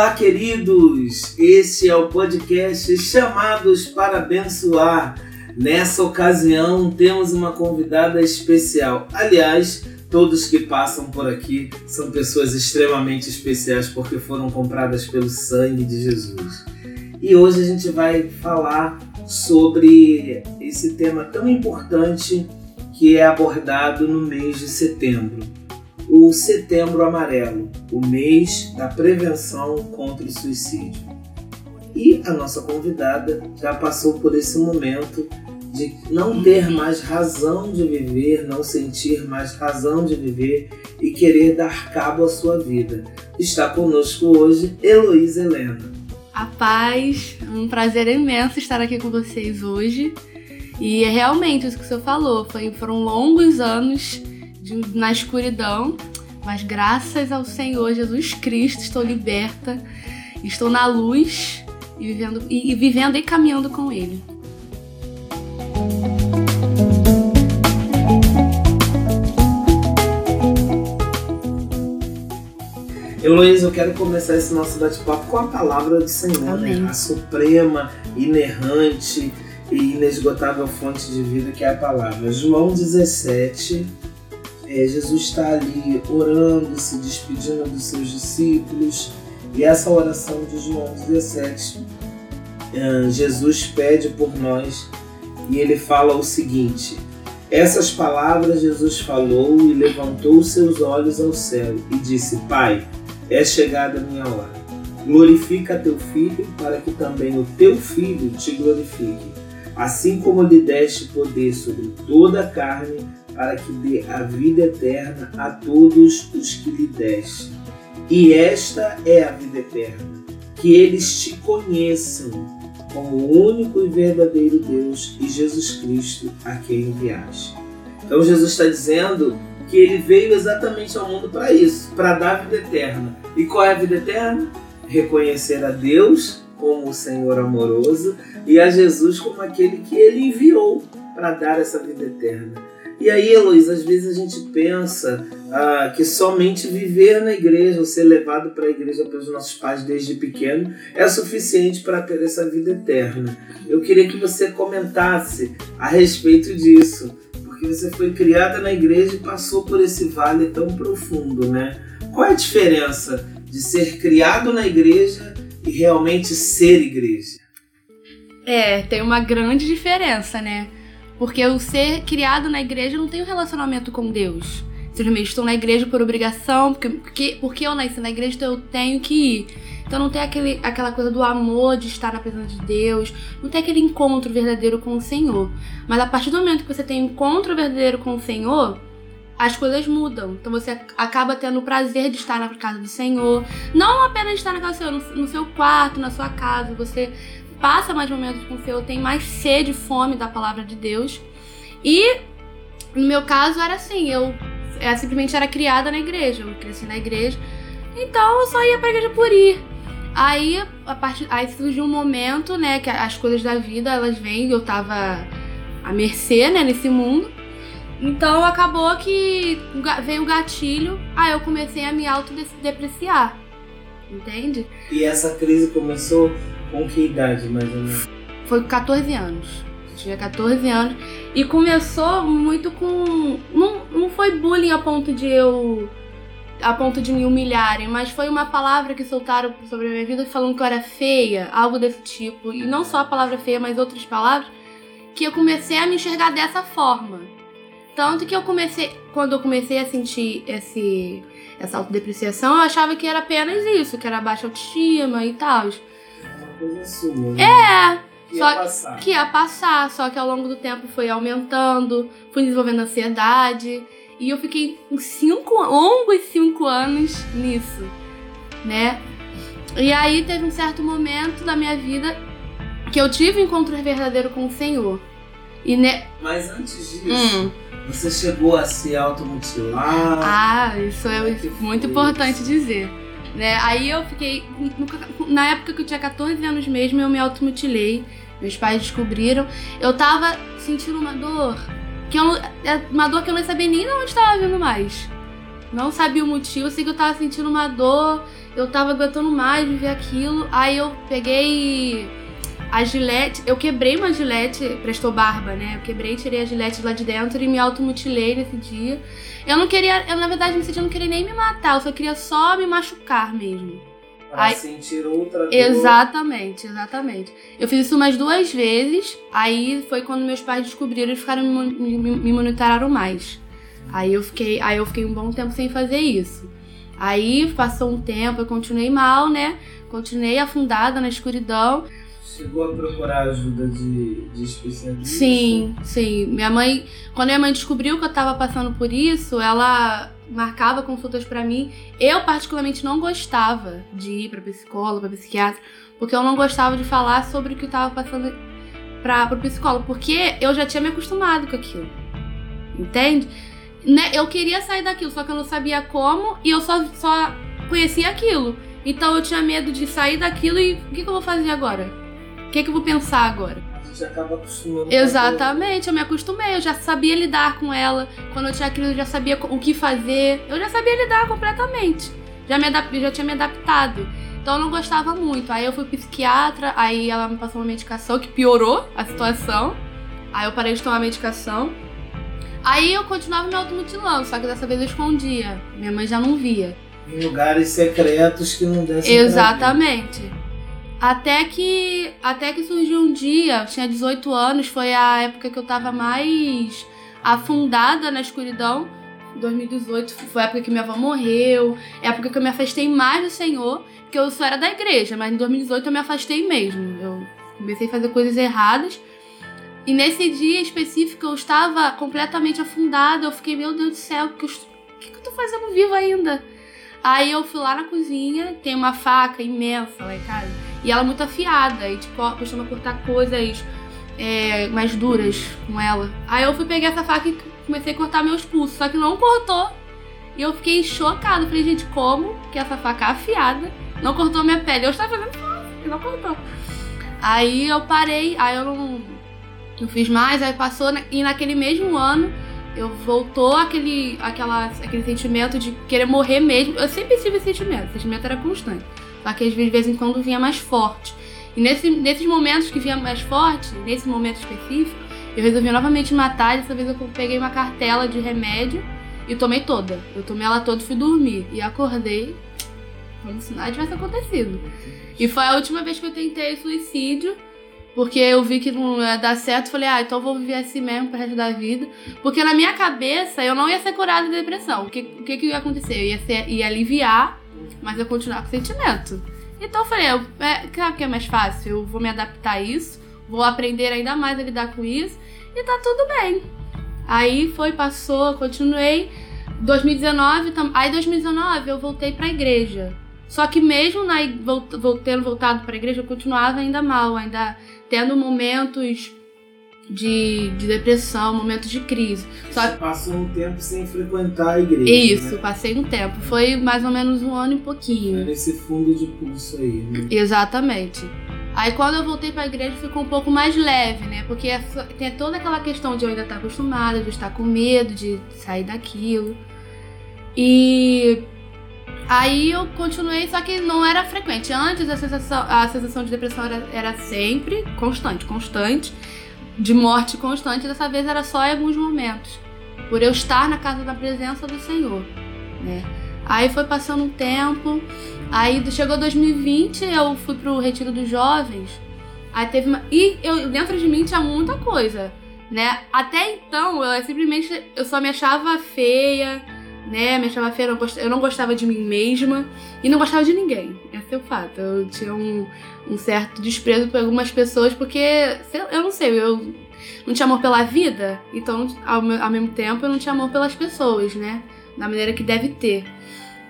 Olá, queridos! Este é o podcast Chamados para Abençoar. Nessa ocasião, temos uma convidada especial. Aliás, todos que passam por aqui são pessoas extremamente especiais porque foram compradas pelo sangue de Jesus. E hoje a gente vai falar sobre esse tema tão importante que é abordado no mês de setembro o Setembro Amarelo, o mês da prevenção contra o suicídio. E a nossa convidada já passou por esse momento de não ter mais razão de viver, não sentir mais razão de viver e querer dar cabo à sua vida. Está conosco hoje Heloísa Helena. A paz, um prazer imenso estar aqui com vocês hoje. E é realmente isso que o senhor falou, foi, foram longos anos de, na escuridão, mas graças ao Senhor Jesus Cristo estou liberta, estou na luz e vivendo e, e vivendo e caminhando com Ele. Heloísa, eu quero começar esse nosso bate-papo com a palavra do Senhor, né? a suprema, inerrante e inesgotável fonte de vida que é a palavra. João 17, é, Jesus está ali orando, se despedindo dos seus discípulos, e essa oração de João 17, é, Jesus pede por nós e ele fala o seguinte: Essas palavras Jesus falou e levantou seus olhos ao céu e disse: Pai, é chegada a minha hora. Glorifica teu filho, para que também o teu filho te glorifique. Assim como lhe deste poder sobre toda a carne, para que dê a vida eterna a todos os que lhe deste. E esta é a vida eterna, que eles te conheçam como o único e verdadeiro Deus e Jesus Cristo a quem enviaste. Então Jesus está dizendo que ele veio exatamente ao mundo para isso, para dar vida eterna. E qual é a vida eterna? Reconhecer a Deus como o Senhor amoroso e a Jesus como aquele que ele enviou para dar essa vida eterna. E aí, Luiz, às vezes a gente pensa ah, que somente viver na igreja, ou ser levado para a igreja pelos nossos pais desde pequeno, é suficiente para ter essa vida eterna. Eu queria que você comentasse a respeito disso, porque você foi criada na igreja e passou por esse vale tão profundo, né? Qual é a diferença de ser criado na igreja e realmente ser igreja? É, tem uma grande diferença, né? Porque o ser criado na igreja não tem um relacionamento com Deus. Simplesmente estou na igreja por obrigação, porque, porque, porque eu nasci na igreja, então eu tenho que ir. Então não tem aquele, aquela coisa do amor de estar na presença de Deus, não tem aquele encontro verdadeiro com o Senhor. Mas a partir do momento que você tem um encontro verdadeiro com o Senhor, as coisas mudam. Então você acaba tendo o prazer de estar na casa do Senhor. Não apenas estar na casa do Senhor, no, no seu quarto, na sua casa. Você passa mais momentos com o Senhor, tem mais sede e fome da palavra de Deus. E no meu caso era assim, eu, eu simplesmente era criada na igreja, eu cresci na igreja, então eu só ia pra igreja por ir. Aí, a partir, aí surgiu um momento, né, que as coisas da vida, elas vêm, eu tava à mercê, né, nesse mundo. Então acabou que veio o gatilho, aí eu comecei a me autodepreciar. Entende? E essa crise começou com que idade, mais ou menos? Foi com 14 anos. tinha 14 anos. E começou muito com. Não, não foi bullying a ponto de eu. a ponto de me humilharem, mas foi uma palavra que soltaram sobre a minha vida falando que eu era feia, algo desse tipo. E não só a palavra feia, mas outras palavras. Que eu comecei a me enxergar dessa forma. Tanto que eu comecei. Quando eu comecei a sentir esse, essa autodepreciação, eu achava que era apenas isso, que era baixa autoestima e tal coisa sua. Né? É. Que só ia passar. que ia passar, só que ao longo do tempo foi aumentando, fui desenvolvendo ansiedade. E eu fiquei cinco, longos cinco anos nisso, né? E aí teve um certo momento da minha vida que eu tive um encontro verdadeiro com o Senhor. E ne... Mas antes disso, hum. você chegou a se automutilar? Ah, isso é muito importante dizer. Né? Aí eu fiquei. Na época que eu tinha 14 anos mesmo, eu me automutilei. Meus pais descobriram. Eu tava sentindo uma dor. Que eu, é uma dor que eu não sabia nem de onde estava vindo mais. Não sabia o motivo, sei que eu tava sentindo uma dor, eu tava aguentando mais de ver aquilo. Aí eu peguei a gilete, eu quebrei uma gilete, prestou barba, né? Eu quebrei, tirei a gilete lá de dentro e me automutilei nesse dia. Eu não queria, eu na verdade nesse dia eu não queria nem me matar, eu só queria só me machucar mesmo. Pra aí, sentir outra dor. Exatamente, exatamente. Eu fiz isso umas duas vezes, aí foi quando meus pais descobriram e ficaram me, me, me monitoraram mais. Aí eu fiquei, aí eu fiquei um bom tempo sem fazer isso. Aí passou um tempo, eu continuei mal, né? Continuei afundada na escuridão. Chegou a procurar ajuda de, de especialista? Sim, sim. Minha mãe, quando minha mãe descobriu que eu tava passando por isso, ela marcava consultas para mim. Eu particularmente não gostava de ir para psicólogo, para psiquiatra, porque eu não gostava de falar sobre o que eu tava passando para pro psicólogo, porque eu já tinha me acostumado com aquilo. Entende? Né? Eu queria sair daquilo, só que eu não sabia como e eu só, só conhecia aquilo. Então eu tinha medo de sair daquilo e o que, que eu vou fazer agora? O que, que eu vou pensar agora? Você acaba acostumando. Exatamente, eu me acostumei, eu já sabia lidar com ela. Quando eu tinha crise, eu já sabia o que fazer. Eu já sabia lidar completamente. Já, me já tinha me adaptado. Então eu não gostava muito. Aí eu fui psiquiatra, aí ela me passou uma medicação que piorou a situação. Aí eu parei de tomar medicação. Aí eu continuava me automutilando, só que dessa vez eu escondia. Minha mãe já não via. Em lugares secretos que não dessem Exatamente. Até que, até que surgiu um dia, tinha 18 anos, foi a época que eu tava mais afundada na escuridão. 2018 foi a época que minha avó morreu, é a época que eu me afastei mais do Senhor, porque eu só era da igreja, mas em 2018 eu me afastei mesmo. Eu comecei a fazer coisas erradas. E nesse dia específico eu estava completamente afundada. Eu fiquei, meu Deus do céu, o que, que, que eu tô fazendo vivo ainda? Aí eu fui lá na cozinha, tem uma faca imensa lá em casa. E ela é muito afiada, e tipo, costuma cortar coisas é, mais duras com ela. Aí eu fui pegar essa faca e comecei a cortar meus pulsos, só que não cortou. E eu fiquei chocada. Falei, gente, como que essa faca afiada não cortou minha pele? Eu estava fazendo e não cortou. Aí eu parei, aí eu não, não fiz mais, aí passou, e naquele mesmo ano eu voltou aquele, aquela, aquele sentimento de querer morrer mesmo. Eu sempre tive esse sentimento, esse sentimento era constante. Só que de vez em quando vinha mais forte. E nesse, nesses momentos que vinha mais forte, nesse momento específico, eu resolvi novamente matar. Dessa vez eu peguei uma cartela de remédio e tomei toda. Eu tomei ela toda e fui dormir. E acordei como se nada tivesse acontecido. E foi a última vez que eu tentei suicídio. Porque eu vi que não ia dar certo, falei, ah, então vou viver assim mesmo pro resto da vida. Porque na minha cabeça eu não ia ser curada de depressão. O que, que, que ia acontecer? Eu ia, ser, ia aliviar mas eu continuar com o sentimento. Então eu falei, é, claro que é mais fácil, eu vou me adaptar a isso, vou aprender ainda mais a lidar com isso e tá tudo bem. Aí foi, passou, continuei. 2019, aí 2019 eu voltei pra igreja. Só que mesmo na, tendo voltado pra igreja, eu continuava ainda mal, ainda tendo momentos de, de depressão, momentos de crise. Só Você passou um tempo sem frequentar a igreja. Isso, né? passei um tempo. Foi mais ou menos um ano e pouquinho. Nesse fundo de pulso aí, né? Exatamente. Aí quando eu voltei para a igreja ficou um pouco mais leve, né? Porque tem toda aquela questão de eu ainda estar acostumada, de estar com medo de sair daquilo. E aí eu continuei, só que não era frequente. Antes a sensação, a sensação de depressão era, era sempre constante, constante de morte constante, dessa vez era só em alguns momentos, por eu estar na casa da presença do Senhor, né? Aí foi passando um tempo, aí chegou 2020, eu fui pro retiro dos jovens, aí teve uma... E eu, dentro de mim tinha muita coisa, né? Até então, eu simplesmente, eu só me achava feia, né? Me achava feia, eu não gostava de mim mesma e não gostava de ninguém. É fato. Eu tinha um, um certo desprezo por algumas pessoas porque, eu não sei, eu não tinha amor pela vida, então ao, ao mesmo tempo eu não tinha amor pelas pessoas, né? Da maneira que deve ter.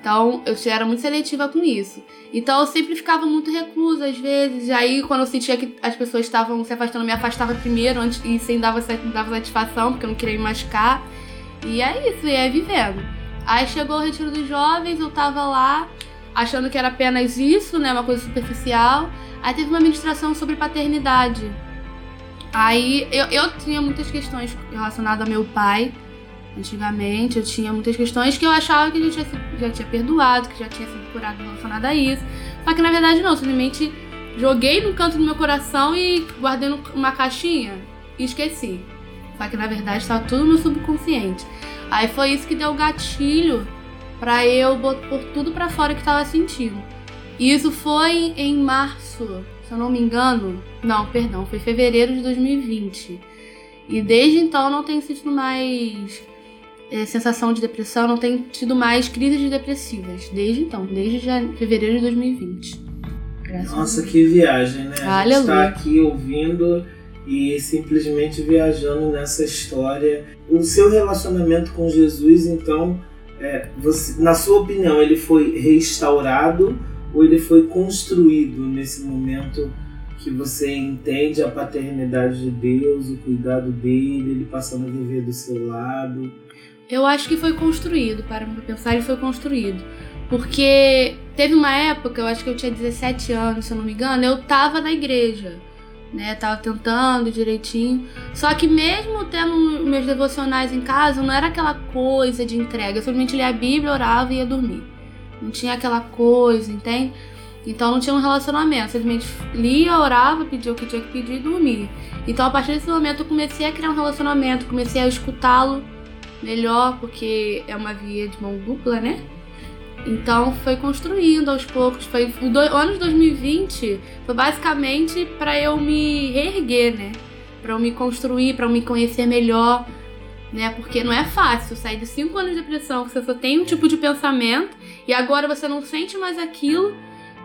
Então eu era muito seletiva com isso. Então eu sempre ficava muito reclusa às vezes. E aí quando eu sentia que as pessoas estavam se afastando, eu me afastava primeiro antes, e sem dar dava satisfação, porque eu não queria me machucar. E é isso, e é vivendo. Aí chegou o retiro dos jovens, eu tava lá achando que era apenas isso, né, uma coisa superficial. Aí teve uma ministração sobre paternidade. Aí eu, eu tinha muitas questões relacionadas ao meu pai, Antigamente eu tinha muitas questões que eu achava que já tinha, já tinha perdoado, que já tinha sido curado relacionada a isso. Só que na verdade não, simplesmente joguei no canto do meu coração e guardei numa caixinha e esqueci. Só que na verdade estava tudo no subconsciente. Aí foi isso que deu o gatilho para eu pôr tudo para fora que estava sentindo. E isso foi em março, se eu não me engano. Não, perdão, foi fevereiro de 2020. E desde então não tenho sentido mais é, sensação de depressão, não tenho tido mais crises depressivas. Desde então, desde fevereiro de 2020. Graças Nossa, que viagem, né? A gente está aqui ouvindo e simplesmente viajando nessa história. O seu relacionamento com Jesus, então, é, você, na sua opinião, ele foi restaurado ou ele foi construído nesse momento que você entende a paternidade de Deus, o cuidado dele, ele passando a viver do seu lado? Eu acho que foi construído, para pensar, ele foi construído. Porque teve uma época, eu acho que eu tinha 17 anos, se eu não me engano, eu tava na igreja né? Tava tentando direitinho. Só que mesmo tendo meus devocionais em casa, não era aquela coisa de entrega. Eu simplesmente lia a Bíblia, orava e ia dormir. Não tinha aquela coisa, entende? Então não tinha um relacionamento. Simplesmente lia, orava, pedia o que tinha que pedir e dormia. Então a partir desse momento eu comecei a criar um relacionamento, comecei a escutá-lo melhor, porque é uma via de mão dupla, né? Então foi construindo aos poucos. Foi o, do, ano de 2020 foi basicamente para eu me reerguer, né? Para eu me construir, para eu me conhecer melhor, né? Porque não é fácil sair de cinco anos de depressão, você só tem um tipo de pensamento e agora você não sente mais aquilo.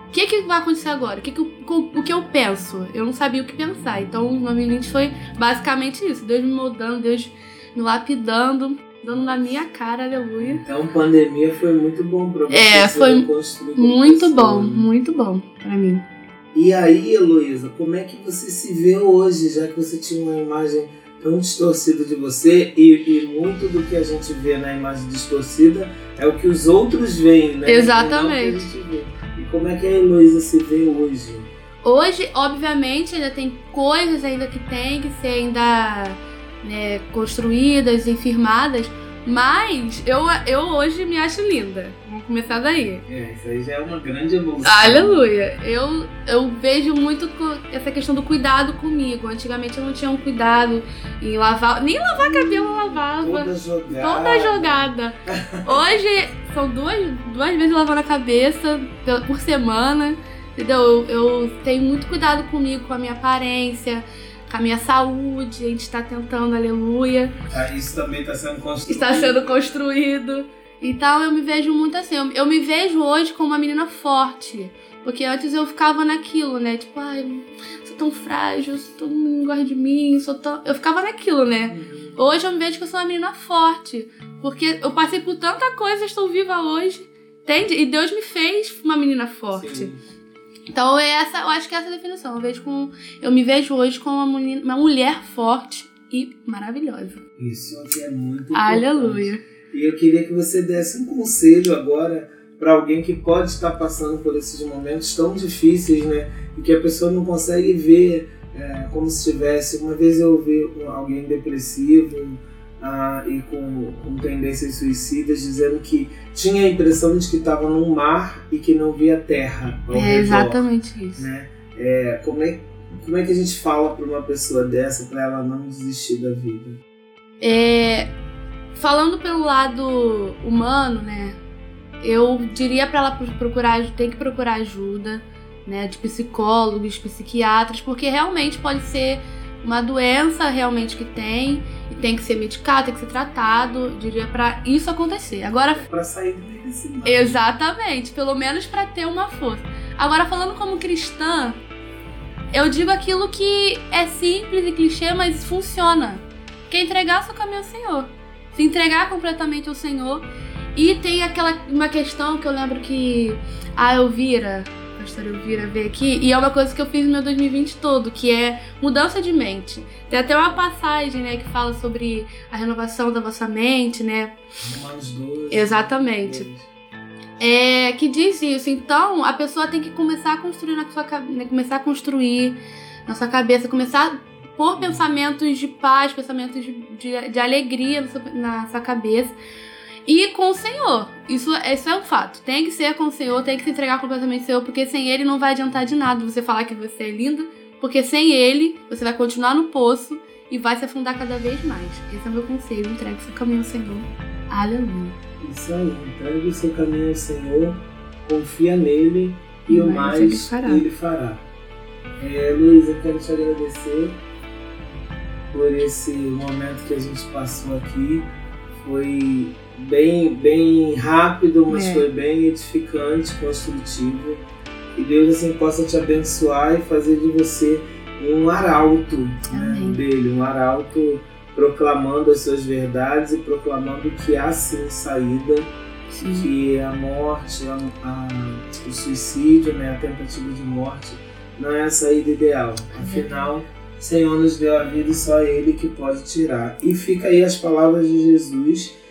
O que, que vai acontecer agora? O que, que, eu, o que eu penso? Eu não sabia o que pensar. Então, 2020 foi basicamente isso. Deus me moldando, Deus me lapidando dando na minha cara, aleluia. Então, pandemia foi muito bom pra você. É, foi muito bom, muito bom pra mim. E aí, Heloísa, como é que você se vê hoje, já que você tinha uma imagem tão distorcida de você e, e muito do que a gente vê na imagem distorcida é o que os outros veem, né? Exatamente. E como é que a Heloísa se vê hoje? Hoje, obviamente, ainda tem coisas ainda que tem que ser ainda né, construídas e firmadas, mas eu, eu hoje me acho linda. Vamos começar daí. É, isso aí já é uma grande evolução. Aleluia. Eu, eu vejo muito essa questão do cuidado comigo. Antigamente eu não tinha um cuidado em lavar. Nem lavar cabelo eu lavava. Toda jogada. Toda jogada. Hoje são duas, duas vezes lavando a cabeça por semana. Entendeu? Eu, eu tenho muito cuidado comigo, com a minha aparência com a minha saúde, a gente está tentando, aleluia. Ah, isso também está sendo construído. Está sendo construído. Então eu me vejo muito assim, eu, eu me vejo hoje como uma menina forte. Porque antes eu ficava naquilo, né? Tipo, ai, sou tão frágil, todo mundo gosta de mim, sou tão. Eu ficava naquilo, né? Uhum. Hoje eu me vejo que eu sou uma menina forte. Porque eu passei por tanta coisa, estou viva hoje. Entende? E Deus me fez uma menina forte. Sim. Então essa, eu acho que é essa a definição. Eu vejo com, eu me vejo hoje como uma, mulher, uma mulher forte e maravilhosa. Isso aqui é muito importante. Aleluia. E eu queria que você desse um conselho agora para alguém que pode estar passando por esses momentos tão difíceis, né? E que a pessoa não consegue ver é, como se tivesse. Uma vez eu ouvi alguém depressivo ah, e com, com tendências suicidas, dizendo que tinha a impressão de que estava num mar e que não via terra. é redor, exatamente isso. Né? É, como, é, como é que a gente fala para uma pessoa dessa para ela não desistir da vida? É, falando pelo lado humano, né? Eu diria para ela procurar, tem que procurar ajuda, né, de psicólogos, psiquiatras, porque realmente pode ser uma doença realmente que tem e tem que ser medicado, tem que ser tratado, diria para isso acontecer. Agora para sair do Exatamente, pelo menos para ter uma força. Agora falando como cristã, eu digo aquilo que é simples e clichê, mas funciona. Que é entregar seu caminho ao Senhor. Se entregar completamente ao Senhor. E tem aquela uma questão que eu lembro que a Elvira, pastora Elvira veio aqui, e é uma coisa que eu fiz no meu 2020 todo, que é mudança de mente. Tem até uma passagem, né, que fala sobre a renovação da vossa mente, né? Romanos 12. Exatamente. É, que diz isso. Então, a pessoa tem que começar a construir na sua né, começar a construir na sua cabeça, começar por pensamentos de paz, pensamentos de, de, de alegria na sua cabeça. E com o Senhor. Isso, isso é um fato. Tem que ser com o Senhor, tem que se entregar completamente ao Senhor, porque sem Ele não vai adiantar de nada você falar que você é linda, porque sem Ele você vai continuar no poço e vai se afundar cada vez mais. Esse é o meu conselho. Entregue seu caminho ao Senhor. Aleluia. Isso aí. Entregue o seu caminho ao Senhor, confia nele e, o mais ele fará. Ele fará. É, Luiz, eu quero te agradecer por esse momento que a gente passou aqui. Foi bem, bem rápido, mas é. foi bem edificante, construtivo. Que Deus assim possa te abençoar e fazer de você um arauto né, dele, um arauto proclamando as suas verdades e proclamando que há sim saída, sim. que a morte, a, a, o suicídio, né, a tentativa de morte não é a saída ideal. Afinal, o Senhor nos deu a vida e só Ele que pode tirar. E fica aí as palavras de Jesus: é,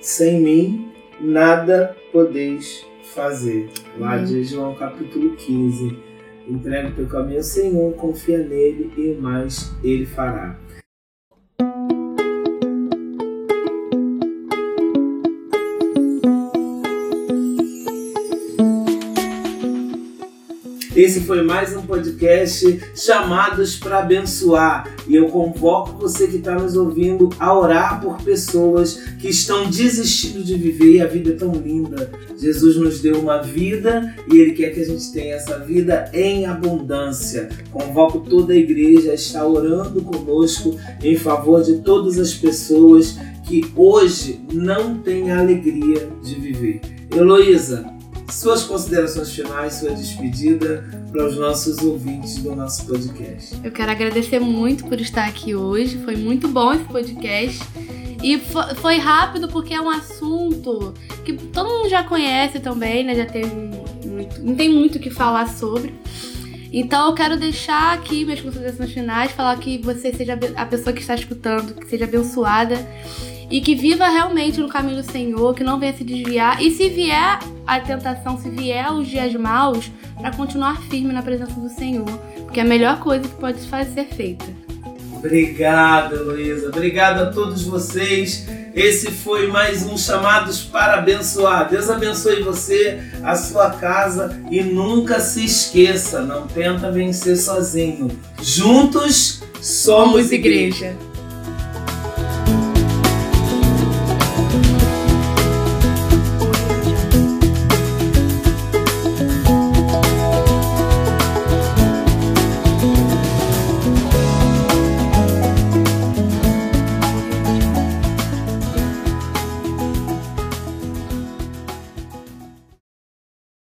sem mim nada podeis fazer. Lá de João capítulo 15. Entrega o teu caminho ao Senhor, confia nele e mais ele fará. Esse foi mais um podcast Chamados para Abençoar. E eu convoco você que está nos ouvindo a orar por pessoas que estão desistindo de viver e a vida é tão linda. Jesus nos deu uma vida e Ele quer que a gente tenha essa vida em abundância. Convoco toda a igreja a estar orando conosco em favor de todas as pessoas que hoje não têm a alegria de viver. Heloísa, suas considerações finais, sua despedida para os nossos ouvintes do nosso podcast. Eu quero agradecer muito por estar aqui hoje. Foi muito bom esse podcast. E foi rápido porque é um assunto que todo mundo já conhece também, né? Já teve muito, não tem muito o que falar sobre. Então eu quero deixar aqui minhas considerações finais, falar que você seja a pessoa que está escutando, que seja abençoada e que viva realmente no caminho do Senhor, que não venha se desviar. E se vier a tentação, se vier os dias maus, para continuar firme na presença do Senhor, porque é a melhor coisa que pode ser feita. Obrigado, Luísa. Obrigado a todos vocês. Esse foi mais um Chamados para Abençoar. Deus abençoe você, a sua casa e nunca se esqueça, não tenta vencer sozinho. Juntos somos igreja. igreja.